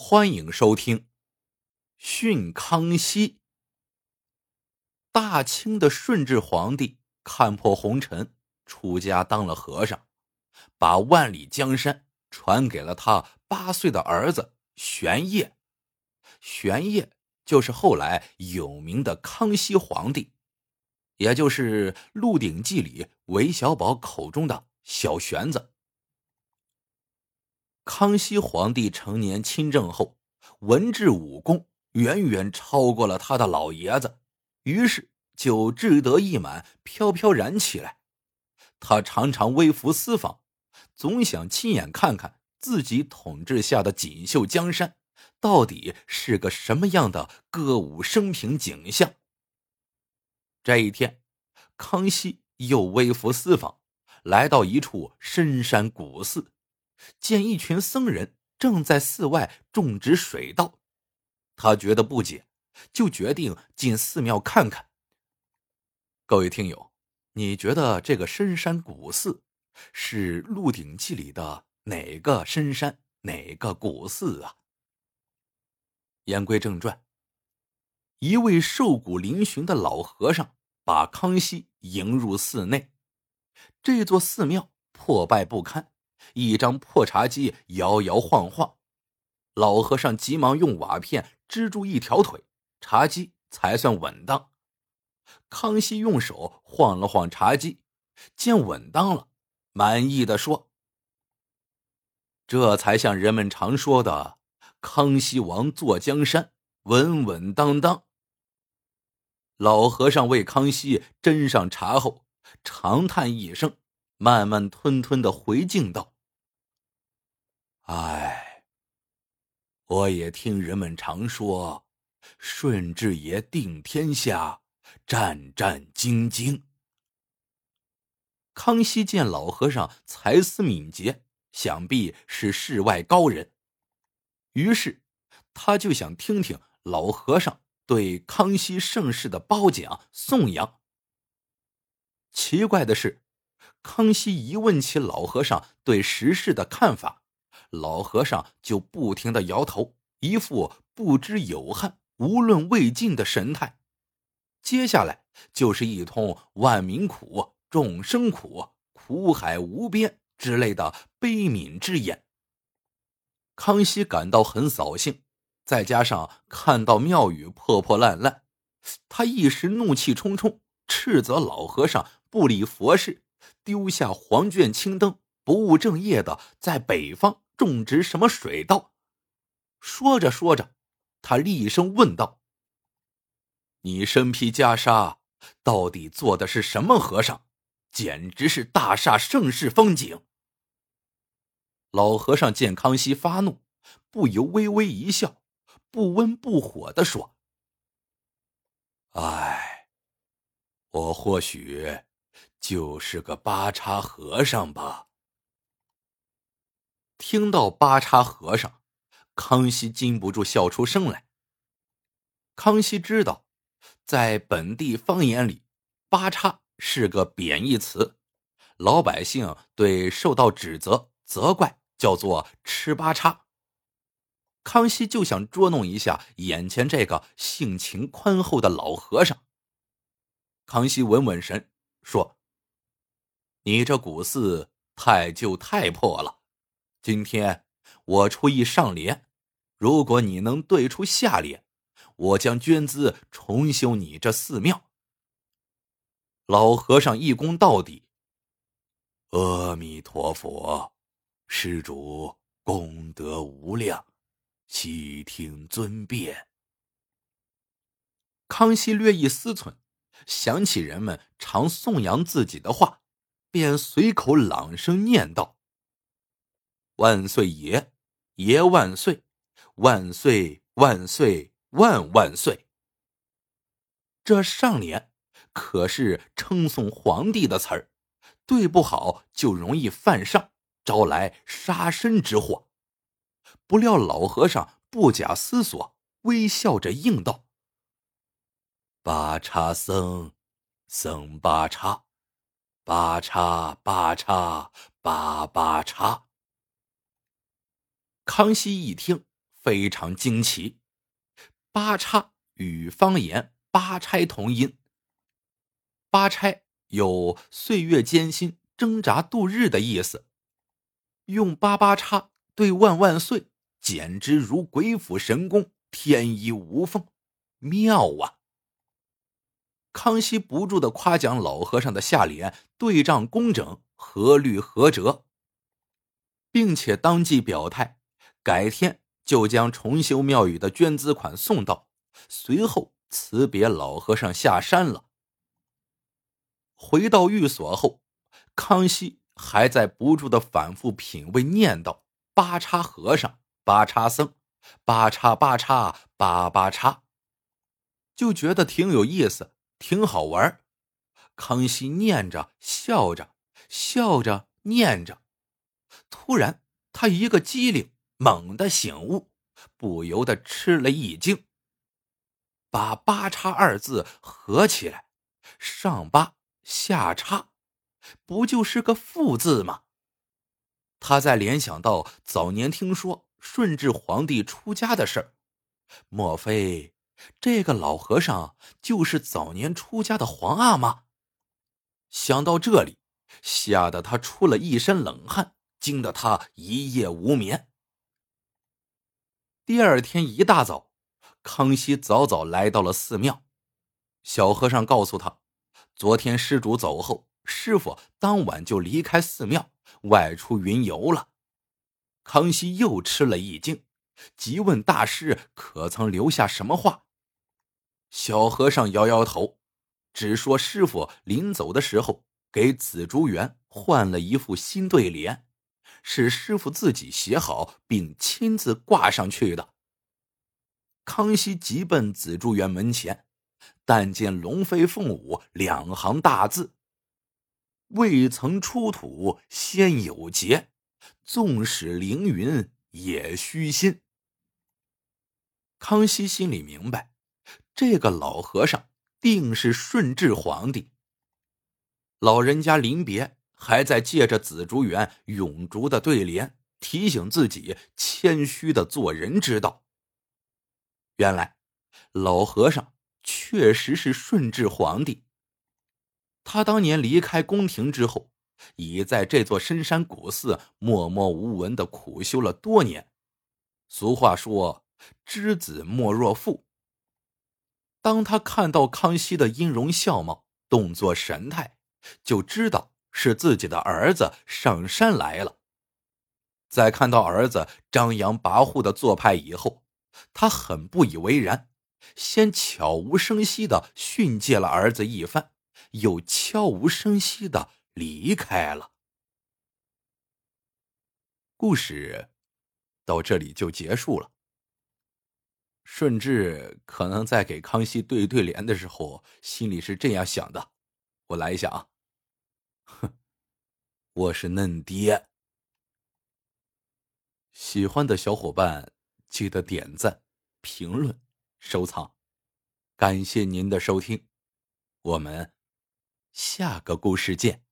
欢迎收听《训康熙》。大清的顺治皇帝看破红尘，出家当了和尚，把万里江山传给了他八岁的儿子玄烨。玄烨就是后来有名的康熙皇帝，也就是《鹿鼎记》里韦小宝口中的小玄子。康熙皇帝成年亲政后，文治武功远远超过了他的老爷子，于是就志得意满、飘飘然起来。他常常微服私访，总想亲眼看看自己统治下的锦绣江山到底是个什么样的歌舞升平景象。这一天，康熙又微服私访，来到一处深山古寺。见一群僧人正在寺外种植水稻，他觉得不解，就决定进寺庙看看。各位听友，你觉得这个深山古寺是《鹿鼎记》里的哪个深山、哪个古寺啊？言归正传，一位瘦骨嶙峋的老和尚把康熙迎入寺内。这座寺庙破败不堪。一张破茶几摇摇晃晃，老和尚急忙用瓦片支住一条腿，茶几才算稳当。康熙用手晃了晃茶几，见稳当了，满意的说：“这才像人们常说的，康熙王坐江山，稳稳当当。”老和尚为康熙斟上茶后，长叹一声，慢慢吞吞的回敬道。哎，我也听人们常说，顺治爷定天下，战战兢兢。康熙见老和尚才思敏捷，想必是世外高人，于是他就想听听老和尚对康熙盛世的褒奖颂扬。奇怪的是，康熙一问起老和尚对时事的看法。老和尚就不停的摇头，一副不知有汉、无论魏晋的神态。接下来就是一通“万民苦，众生苦，苦海无边”之类的悲悯之言。康熙感到很扫兴，再加上看到庙宇破破烂烂，他一时怒气冲冲，斥责老和尚不理佛事，丢下黄卷青灯，不务正业的在北方。种植什么水稻？说着说着，他厉声问道：“你身披袈裟，到底做的是什么和尚？简直是大煞盛世风景！”老和尚见康熙发怒，不由微微一笑，不温不火的说：“哎，我或许就是个八叉和尚吧。”听到八叉和尚，康熙禁不住笑出声来。康熙知道，在本地方言里，八叉是个贬义词，老百姓对受到指责、责怪叫做吃八叉。康熙就想捉弄一下眼前这个性情宽厚的老和尚。康熙稳稳神，说：“你这古寺太旧太破了。”今天我出一上联，如果你能对出下联，我将捐资重修你这寺庙。老和尚一躬到底：“阿弥陀佛，施主功德无量，悉听尊便。”康熙略一思忖，想起人们常颂扬自己的话，便随口朗声念道。万岁爷，爷万岁！万岁万岁万万岁！这上联可是称颂皇帝的词儿，对不好就容易犯上，招来杀身之祸。不料老和尚不假思索，微笑着应道：“八叉僧，僧八叉，八叉八叉八八叉。”康熙一听，非常惊奇。八叉与方言“八钗”同音，八钗有岁月艰辛、挣扎度日的意思。用八八叉对万万岁，简直如鬼斧神工，天衣无缝，妙啊！康熙不住的夸奖老和尚的下联对仗工整，合律合辙，并且当即表态，改天就将重修庙宇的捐资款送到。随后辞别老和尚下山了。回到寓所后，康熙。还在不住的反复品味念叨：“八叉和尚，八叉僧，八叉八叉八八叉。”就觉得挺有意思，挺好玩。康熙念着，笑着，笑着，念着。突然，他一个机灵，猛地醒悟，不由得吃了一惊，把“八叉”二字合起来，上八下叉。不就是个“富”字吗？他在联想到早年听说顺治皇帝出家的事儿，莫非这个老和尚就是早年出家的皇阿玛？想到这里，吓得他出了一身冷汗，惊得他一夜无眠。第二天一大早，康熙早早来到了寺庙，小和尚告诉他，昨天施主走后。师傅当晚就离开寺庙，外出云游了。康熙又吃了一惊，急问大师：“可曾留下什么话？”小和尚摇摇头，只说师傅临走的时候给紫竹园换了一副新对联，是师傅自己写好并亲自挂上去的。康熙急奔紫竹园门前，但见龙飞凤舞两行大字。未曾出土先有节，纵使凌云也虚心。康熙心里明白，这个老和尚定是顺治皇帝。老人家临别还在借着紫竹园永竹的对联，提醒自己谦虚的做人之道。原来，老和尚确实是顺治皇帝。他当年离开宫廷之后，已在这座深山古寺默默无闻的苦修了多年。俗话说：“知子莫若父。”当他看到康熙的音容笑貌、动作神态，就知道是自己的儿子上山来了。在看到儿子张扬跋扈的做派以后，他很不以为然，先悄无声息的训诫了儿子一番。又悄无声息的离开了。故事到这里就结束了。顺治可能在给康熙对对联的时候，心里是这样想的：我来一下啊，哼，我是嫩爹。喜欢的小伙伴记得点赞、评论、收藏，感谢您的收听，我们。下个故事见。